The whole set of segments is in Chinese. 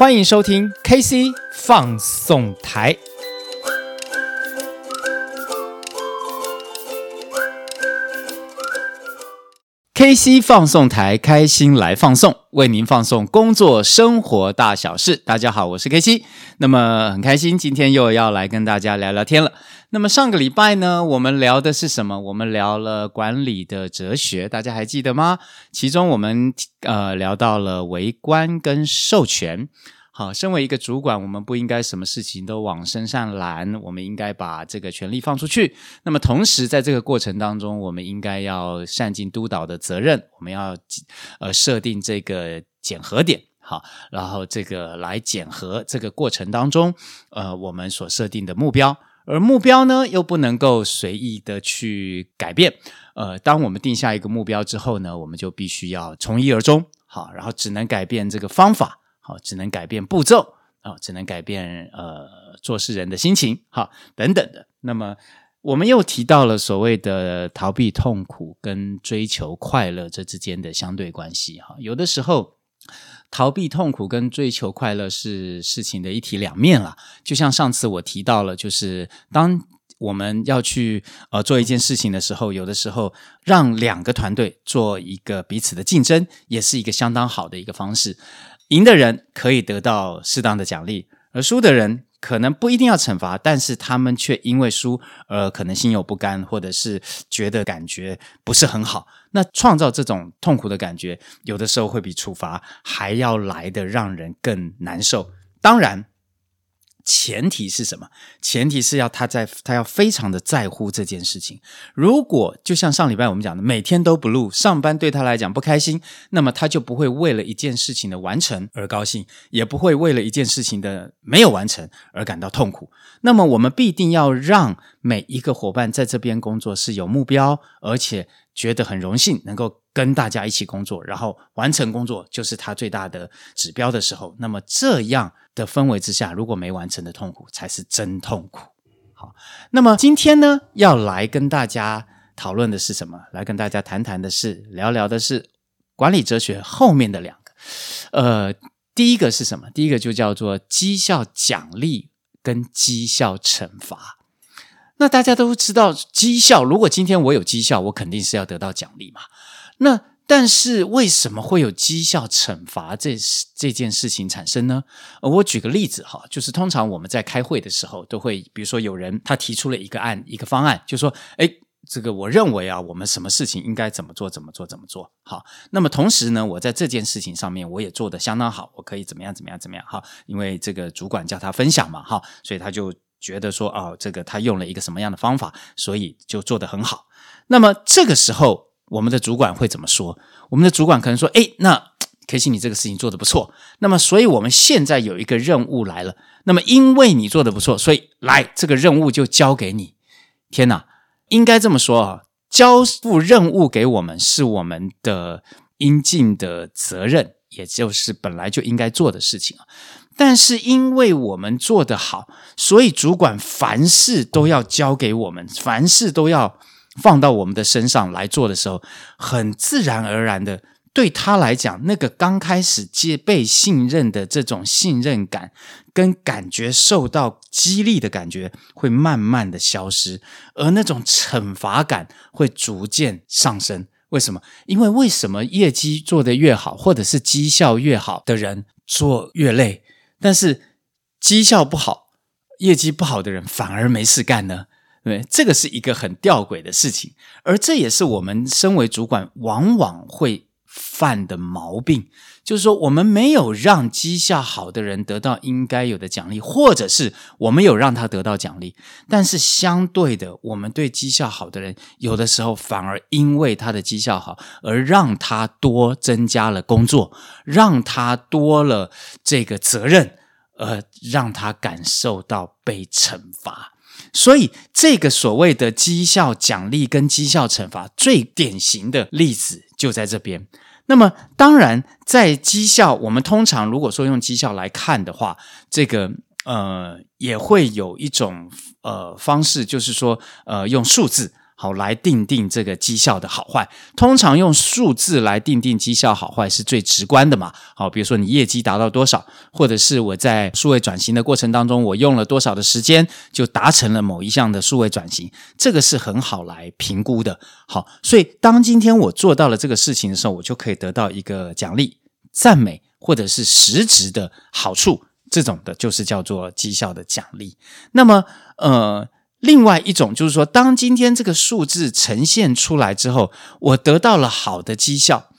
欢迎收听 KC 放送台。KC 放送台，开心来放送，为您放送工作生活大小事。大家好，我是 KC。那么很开心，今天又要来跟大家聊聊天了。那么上个礼拜呢，我们聊的是什么？我们聊了管理的哲学，大家还记得吗？其中我们呃聊到了围观跟授权。好，身为一个主管，我们不应该什么事情都往身上揽，我们应该把这个权力放出去。那么，同时在这个过程当中，我们应该要善尽督导的责任，我们要呃设定这个检核点，好，然后这个来检核这个过程当中，呃，我们所设定的目标，而目标呢又不能够随意的去改变。呃，当我们定下一个目标之后呢，我们就必须要从一而终，好，然后只能改变这个方法。好，只能改变步骤啊，只能改变呃做事人的心情，好，等等的。那么我们又提到了所谓的逃避痛苦跟追求快乐这之间的相对关系哈。有的时候逃避痛苦跟追求快乐是事情的一体两面了。就像上次我提到了，就是当我们要去呃做一件事情的时候，有的时候让两个团队做一个彼此的竞争，也是一个相当好的一个方式。赢的人可以得到适当的奖励，而输的人可能不一定要惩罚，但是他们却因为输而可能心有不甘，或者是觉得感觉不是很好。那创造这种痛苦的感觉，有的时候会比处罚还要来的让人更难受。当然。前提是什么？前提是要他在他要非常的在乎这件事情。如果就像上礼拜我们讲的，每天都 blue，上班对他来讲不开心，那么他就不会为了一件事情的完成而高兴，也不会为了一件事情的没有完成而感到痛苦。那么我们必定要让每一个伙伴在这边工作是有目标，而且觉得很荣幸能够跟大家一起工作，然后完成工作就是他最大的指标的时候。那么这样的氛围之下，如果没完成的痛苦才是真痛苦。好，那么今天呢，要来跟大家讨论的是什么？来跟大家谈谈的是，聊聊的是管理哲学后面的两个。呃，第一个是什么？第一个就叫做绩效奖励跟绩效惩罚。那大家都知道，绩效，如果今天我有绩效，我肯定是要得到奖励嘛。那但是为什么会有绩效惩罚这这件事情产生呢？我举个例子哈，就是通常我们在开会的时候，都会比如说有人他提出了一个案一个方案，就说，诶，这个我认为啊，我们什么事情应该怎么做怎么做怎么做。好，那么同时呢，我在这件事情上面我也做得相当好，我可以怎么样怎么样怎么样哈，因为这个主管叫他分享嘛哈，所以他就觉得说，哦，这个他用了一个什么样的方法，所以就做得很好。那么这个时候。我们的主管会怎么说？我们的主管可能说：“诶，那 KC 你这个事情做得不错。那么，所以我们现在有一个任务来了。那么，因为你做得不错，所以来这个任务就交给你。天哪，应该这么说啊，交付任务给我们是我们的应尽的责任，也就是本来就应该做的事情啊。但是，因为我们做得好，所以主管凡事都要交给我们，凡事都要。”放到我们的身上来做的时候，很自然而然的，对他来讲，那个刚开始接被信任的这种信任感跟感觉受到激励的感觉，会慢慢的消失，而那种惩罚感会逐渐上升。为什么？因为为什么业绩做得越好，或者是绩效越好的人做越累，但是绩效不好、业绩不好的人反而没事干呢？对，这个是一个很吊诡的事情，而这也是我们身为主管往往会犯的毛病，就是说我们没有让绩效好的人得到应该有的奖励，或者是我们有让他得到奖励，但是相对的，我们对绩效好的人，有的时候反而因为他的绩效好而让他多增加了工作，让他多了这个责任，而让他感受到被惩罚。所以，这个所谓的绩效奖励跟绩效惩罚，最典型的例子就在这边。那么，当然，在绩效，我们通常如果说用绩效来看的话，这个呃，也会有一种呃方式，就是说呃，用数字。好来定定这个绩效的好坏。通常用数字来定定绩效好坏是最直观的嘛。好，比如说你业绩达到多少，或者是我在数位转型的过程当中，我用了多少的时间就达成了某一项的数位转型，这个是很好来评估的。好，所以当今天我做到了这个事情的时候，我就可以得到一个奖励、赞美，或者是实质的好处。这种的就是叫做绩效的奖励。那么，呃。另外一种就是说，当今天这个数字呈现出来之后，我得到了好的绩效，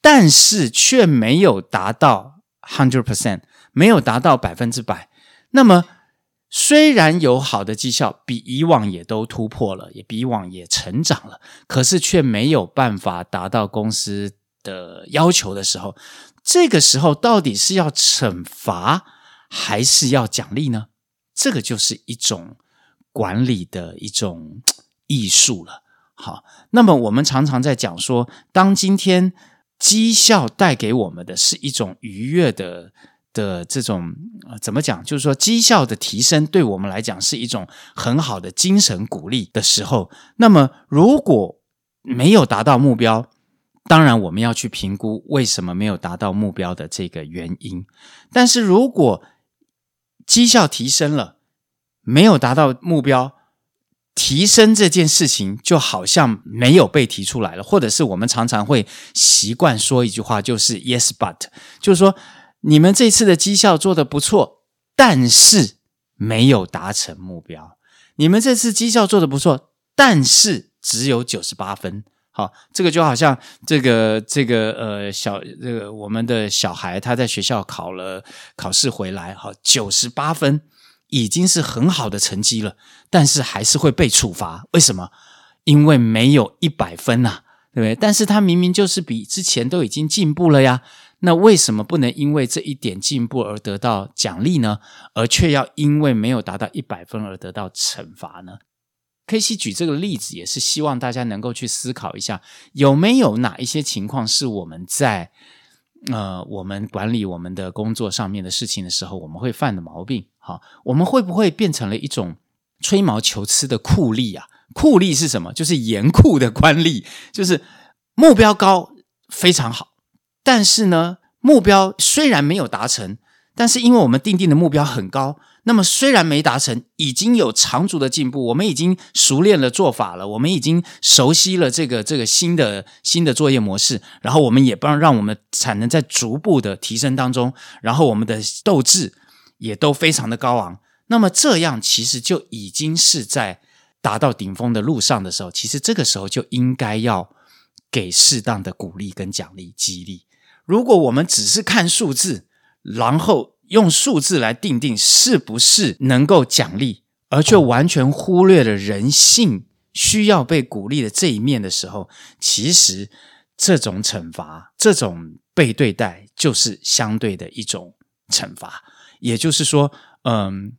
但是却没有达到 hundred percent，没有达到百分之百。那么虽然有好的绩效，比以往也都突破了，也比以往也成长了，可是却没有办法达到公司的要求的时候，这个时候到底是要惩罚还是要奖励呢？这个就是一种。管理的一种艺术了。好，那么我们常常在讲说，当今天绩效带给我们的是一种愉悦的的这种，呃，怎么讲？就是说，绩效的提升对我们来讲是一种很好的精神鼓励的时候。那么，如果没有达到目标，当然我们要去评估为什么没有达到目标的这个原因。但是如果绩效提升了，没有达到目标，提升这件事情就好像没有被提出来了，或者是我们常常会习惯说一句话，就是 “yes but”，就是说你们这次的绩效做得不错，但是没有达成目标。你们这次绩效做得不错，但是只有九十八分。好，这个就好像这个这个呃小这个我们的小孩他在学校考了考试回来，好九十八分。已经是很好的成绩了，但是还是会被处罚。为什么？因为没有一百分呐，对不对？但是他明明就是比之前都已经进步了呀，那为什么不能因为这一点进步而得到奖励呢？而却要因为没有达到一百分而得到惩罚呢？KC 举这个例子，也是希望大家能够去思考一下，有没有哪一些情况是我们在。呃，我们管理我们的工作上面的事情的时候，我们会犯的毛病，好，我们会不会变成了一种吹毛求疵的酷吏啊？酷吏是什么？就是严酷的官吏，就是目标高非常好，但是呢，目标虽然没有达成，但是因为我们定定的目标很高。那么虽然没达成，已经有长足的进步，我们已经熟练了做法了，我们已经熟悉了这个这个新的新的作业模式，然后我们也不让让我们产能在逐步的提升当中，然后我们的斗志也都非常的高昂。那么这样其实就已经是在达到顶峰的路上的时候，其实这个时候就应该要给适当的鼓励跟奖励激励。如果我们只是看数字，然后。用数字来定定是不是能够奖励，而却完全忽略了人性需要被鼓励的这一面的时候，其实这种惩罚、这种被对待，就是相对的一种惩罚。也就是说，嗯，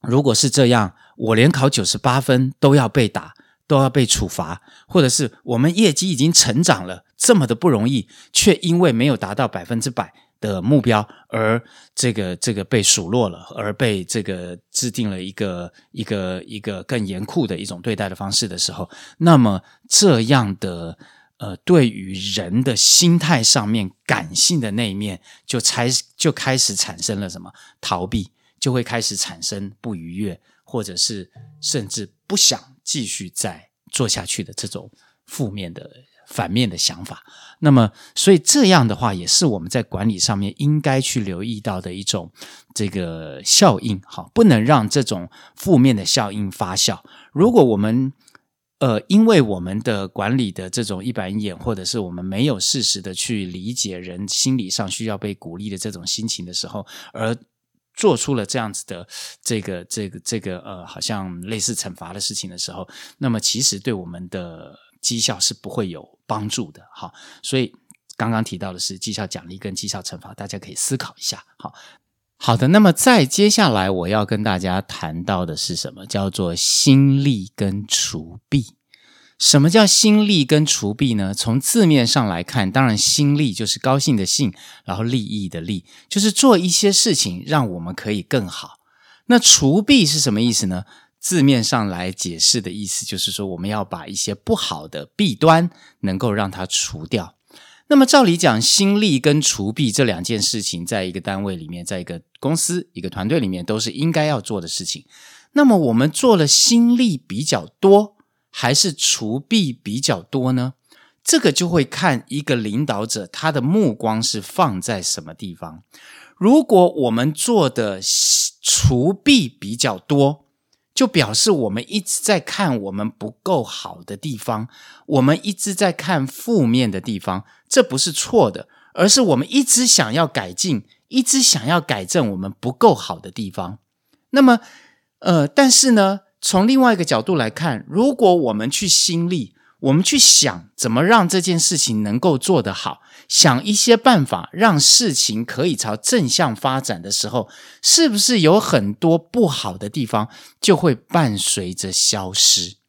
如果是这样，我连考九十八分都要被打，都要被处罚，或者是我们业绩已经成长了这么的不容易，却因为没有达到百分之百。的目标，而这个这个被数落了，而被这个制定了一个一个一个更严酷的一种对待的方式的时候，那么这样的呃，对于人的心态上面感性的那一面就才就开始产生了什么逃避，就会开始产生不愉悦，或者是甚至不想继续再做下去的这种负面的。反面的想法，那么所以这样的话，也是我们在管理上面应该去留意到的一种这个效应，好，不能让这种负面的效应发酵。如果我们呃，因为我们的管理的这种一板一眼，或者是我们没有适时的去理解人心理上需要被鼓励的这种心情的时候，而做出了这样子的这个这个这个呃，好像类似惩罚的事情的时候，那么其实对我们的。绩效是不会有帮助的，好，所以刚刚提到的是绩效奖励跟绩效惩罚，大家可以思考一下，好，好的。那么再接下来我要跟大家谈到的是什么？叫做心力跟除弊。什么叫心力跟除弊呢？从字面上来看，当然心力就是高兴的兴，然后利益的利，就是做一些事情让我们可以更好。那除弊是什么意思呢？字面上来解释的意思，就是说我们要把一些不好的弊端能够让它除掉。那么照理讲，新力跟除弊这两件事情，在一个单位里面，在一个公司、一个团队里面，都是应该要做的事情。那么我们做了新力比较多，还是除弊比较多呢？这个就会看一个领导者他的目光是放在什么地方。如果我们做的除弊比较多，就表示我们一直在看我们不够好的地方，我们一直在看负面的地方，这不是错的，而是我们一直想要改进，一直想要改正我们不够好的地方。那么，呃，但是呢，从另外一个角度来看，如果我们去心力，我们去想怎么让这件事情能够做得好，想一些办法让事情可以朝正向发展的时候，是不是有很多不好的地方就会伴随着消失？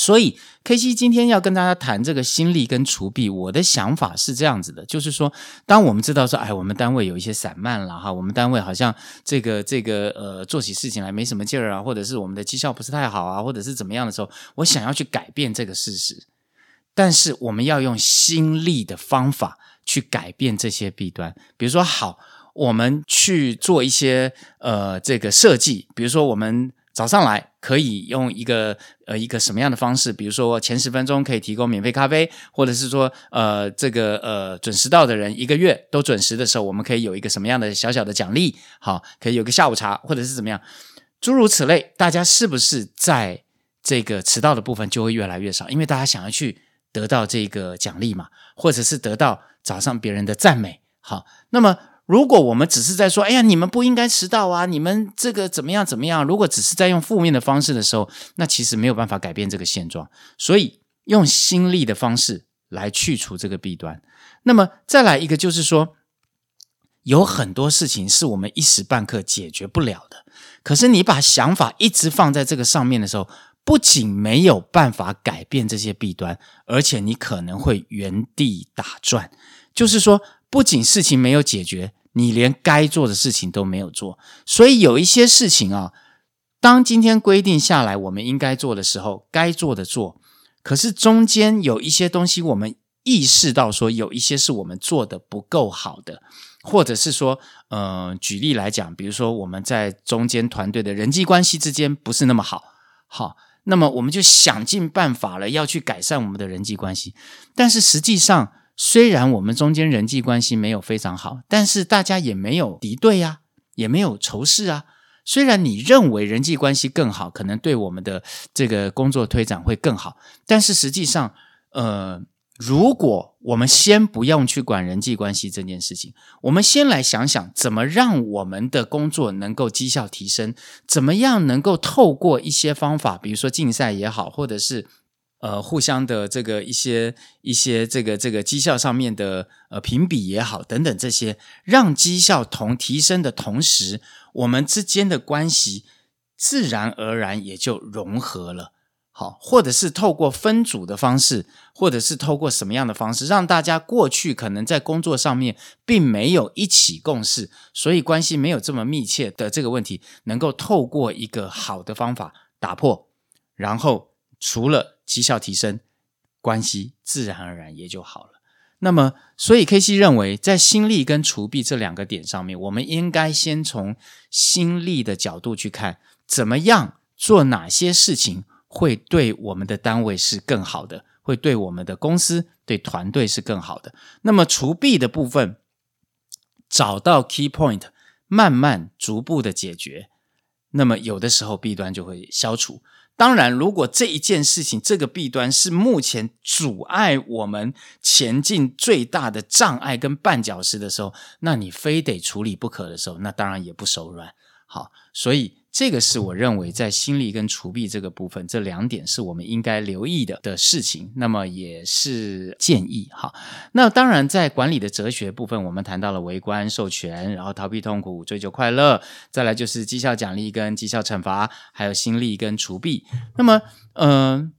所以，KC 今天要跟大家谈这个心力跟除弊，我的想法是这样子的，就是说，当我们知道说，哎，我们单位有一些散漫了哈，我们单位好像这个这个呃做起事情来没什么劲儿啊，或者是我们的绩效不是太好啊，或者是怎么样的时候，我想要去改变这个事实，但是我们要用心力的方法去改变这些弊端，比如说，好，我们去做一些呃这个设计，比如说我们。早上来可以用一个呃一个什么样的方式？比如说前十分钟可以提供免费咖啡，或者是说呃这个呃准时到的人一个月都准时的时候，我们可以有一个什么样的小小的奖励？好，可以有个下午茶，或者是怎么样？诸如此类，大家是不是在这个迟到的部分就会越来越少？因为大家想要去得到这个奖励嘛，或者是得到早上别人的赞美。好，那么。如果我们只是在说“哎呀，你们不应该迟到啊，你们这个怎么样怎么样”，如果只是在用负面的方式的时候，那其实没有办法改变这个现状。所以用心力的方式来去除这个弊端。那么再来一个，就是说有很多事情是我们一时半刻解决不了的。可是你把想法一直放在这个上面的时候，不仅没有办法改变这些弊端，而且你可能会原地打转。就是说，不仅事情没有解决。你连该做的事情都没有做，所以有一些事情啊，当今天规定下来我们应该做的时候，该做的做。可是中间有一些东西，我们意识到说有一些是我们做的不够好的，或者是说，呃，举例来讲，比如说我们在中间团队的人际关系之间不是那么好，好，那么我们就想尽办法了要去改善我们的人际关系，但是实际上。虽然我们中间人际关系没有非常好，但是大家也没有敌对啊，也没有仇视啊。虽然你认为人际关系更好，可能对我们的这个工作推展会更好，但是实际上，呃，如果我们先不用去管人际关系这件事情，我们先来想想怎么让我们的工作能够绩效提升，怎么样能够透过一些方法，比如说竞赛也好，或者是。呃，互相的这个一些一些这个这个绩效上面的呃评比也好，等等这些，让绩效同提升的同时，我们之间的关系自然而然也就融合了。好，或者是透过分组的方式，或者是透过什么样的方式，让大家过去可能在工作上面并没有一起共事，所以关系没有这么密切的这个问题，能够透过一个好的方法打破，然后除了。绩效提升，关系自然而然也就好了。那么，所以 KC 认为，在心力跟除弊这两个点上面，我们应该先从心力的角度去看，怎么样做哪些事情会对我们的单位是更好的，会对我们的公司、对团队是更好的。那么除弊的部分，找到 key point，慢慢逐步的解决，那么有的时候弊端就会消除。当然，如果这一件事情，这个弊端是目前阻碍我们前进最大的障碍跟绊脚石的时候，那你非得处理不可的时候，那当然也不手软。好，所以。这个是我认为在心力跟除弊这个部分，这两点是我们应该留意的的事情。那么也是建议哈。那当然，在管理的哲学部分，我们谈到了围观授权，然后逃避痛苦，追求快乐，再来就是绩效奖励跟绩效惩罚，还有心力跟除弊。那么，嗯、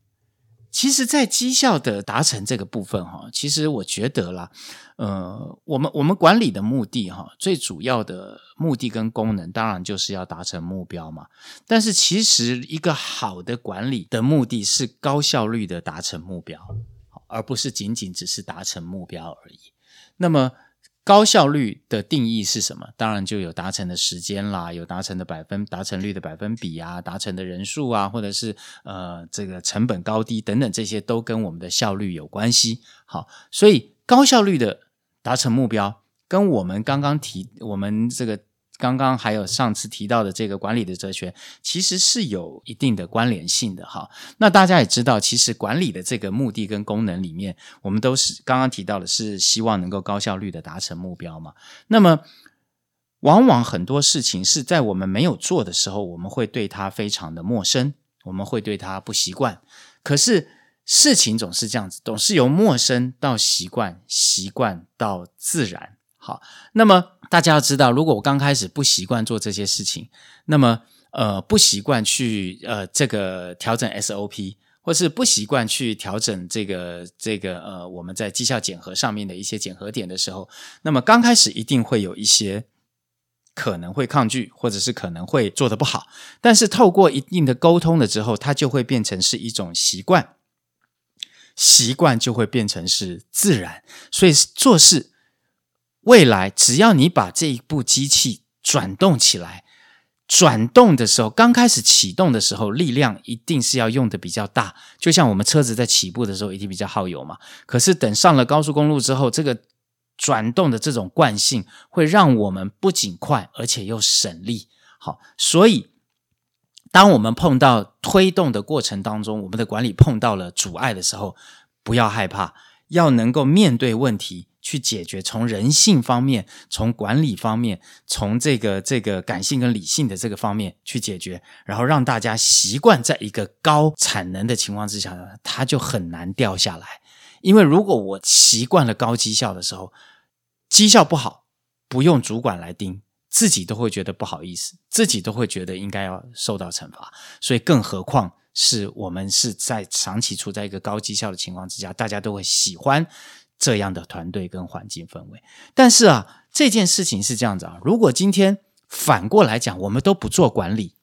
其实，在绩效的达成这个部分，哈，其实我觉得啦，呃，我们我们管理的目的，哈，最主要的目的跟功能，当然就是要达成目标嘛。但是，其实一个好的管理的目的是高效率的达成目标，而不是仅仅只是达成目标而已。那么，高效率的定义是什么？当然就有达成的时间啦，有达成的百分达成率的百分比啊，达成的人数啊，或者是呃这个成本高低等等，这些都跟我们的效率有关系。好，所以高效率的达成目标，跟我们刚刚提我们这个。刚刚还有上次提到的这个管理的哲学，其实是有一定的关联性的哈。那大家也知道，其实管理的这个目的跟功能里面，我们都是刚刚提到的是希望能够高效率的达成目标嘛。那么，往往很多事情是在我们没有做的时候，我们会对它非常的陌生，我们会对它不习惯。可是事情总是这样子，总是由陌生到习惯，习惯到自然。好，那么大家要知道，如果我刚开始不习惯做这些事情，那么呃不习惯去呃这个调整 SOP，或是不习惯去调整这个这个呃我们在绩效检核上面的一些检核点的时候，那么刚开始一定会有一些可能会抗拒，或者是可能会做得不好，但是透过一定的沟通了之后，它就会变成是一种习惯，习惯就会变成是自然，所以做事。未来，只要你把这一部机器转动起来，转动的时候，刚开始启动的时候，力量一定是要用的比较大。就像我们车子在起步的时候，一定比较耗油嘛。可是等上了高速公路之后，这个转动的这种惯性，会让我们不仅快，而且又省力。好，所以当我们碰到推动的过程当中，我们的管理碰到了阻碍的时候，不要害怕，要能够面对问题。去解决，从人性方面，从管理方面，从这个这个感性跟理性的这个方面去解决，然后让大家习惯在一个高产能的情况之下呢，它就很难掉下来。因为如果我习惯了高绩效的时候，绩效不好，不用主管来盯，自己都会觉得不好意思，自己都会觉得应该要受到惩罚。所以，更何况是我们是在长期处在一个高绩效的情况之下，大家都会喜欢。这样的团队跟环境氛围，但是啊，这件事情是这样子啊。如果今天反过来讲，我们都不做管理，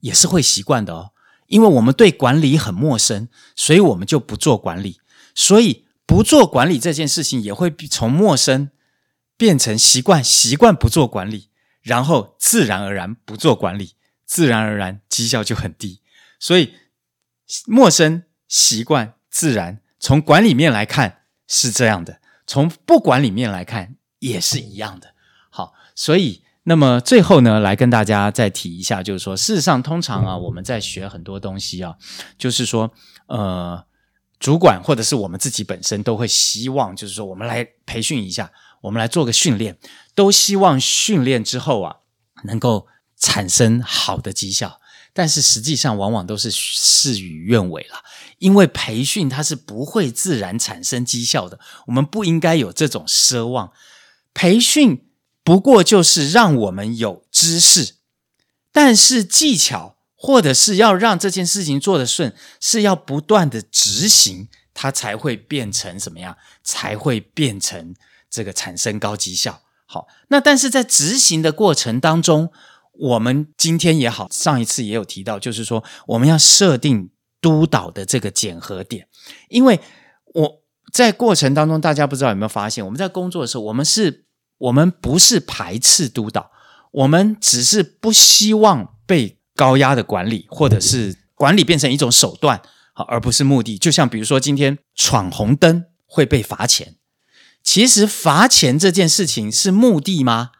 也是会习惯的哦。因为我们对管理很陌生，所以我们就不做管理。所以不做管理这件事情也会从陌生变成习惯，习惯不做管理，然后自然而然不做管理，自然而然绩效就很低。所以陌生、习惯、自然，从管理面来看。是这样的，从不管里面来看也是一样的。好，所以那么最后呢，来跟大家再提一下，就是说，事实上，通常啊，我们在学很多东西啊，就是说，呃，主管或者是我们自己本身都会希望，就是说，我们来培训一下，我们来做个训练，都希望训练之后啊，能够产生好的绩效。但是实际上往往都是事与愿违了，因为培训它是不会自然产生绩效的，我们不应该有这种奢望。培训不过就是让我们有知识，但是技巧或者是要让这件事情做得顺，是要不断的执行，它才会变成什么样？才会变成这个产生高绩效。好，那但是在执行的过程当中，我们今天也好，上一次也有提到，就是说我们要设定督导的这个检核点，因为我在过程当中，大家不知道有没有发现，我们在工作的时候，我们是，我们不是排斥督导，我们只是不希望被高压的管理，或者是管理变成一种手段，好，而不是目的。就像比如说今天闯红灯会被罚钱，其实罚钱这件事情是目的吗？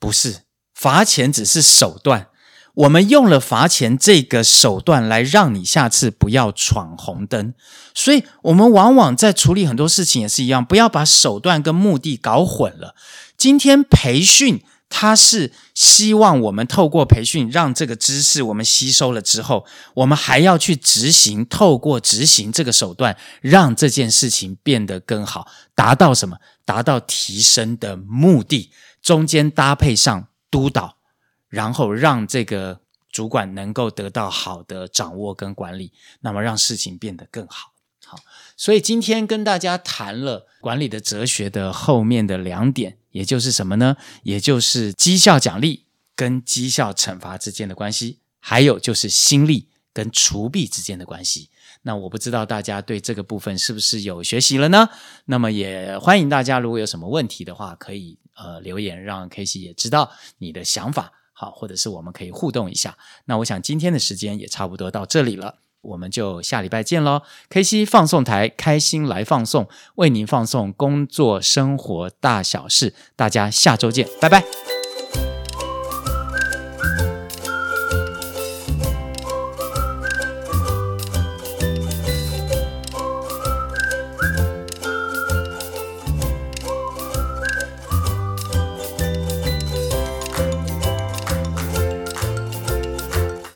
不是。罚钱只是手段，我们用了罚钱这个手段来让你下次不要闯红灯，所以我们往往在处理很多事情也是一样，不要把手段跟目的搞混了。今天培训，它是希望我们透过培训让这个知识我们吸收了之后，我们还要去执行，透过执行这个手段，让这件事情变得更好，达到什么？达到提升的目的，中间搭配上。督导，然后让这个主管能够得到好的掌握跟管理，那么让事情变得更好。好，所以今天跟大家谈了管理的哲学的后面的两点，也就是什么呢？也就是绩效奖励跟绩效惩罚之间的关系，还有就是心力跟储备之间的关系。那我不知道大家对这个部分是不是有学习了呢？那么也欢迎大家，如果有什么问题的话，可以呃留言，让 K C 也知道你的想法，好，或者是我们可以互动一下。那我想今天的时间也差不多到这里了。我们就下礼拜见喽！KC 放送台，开心来放送，为您放送工作生活大小事。大家下周见，拜拜。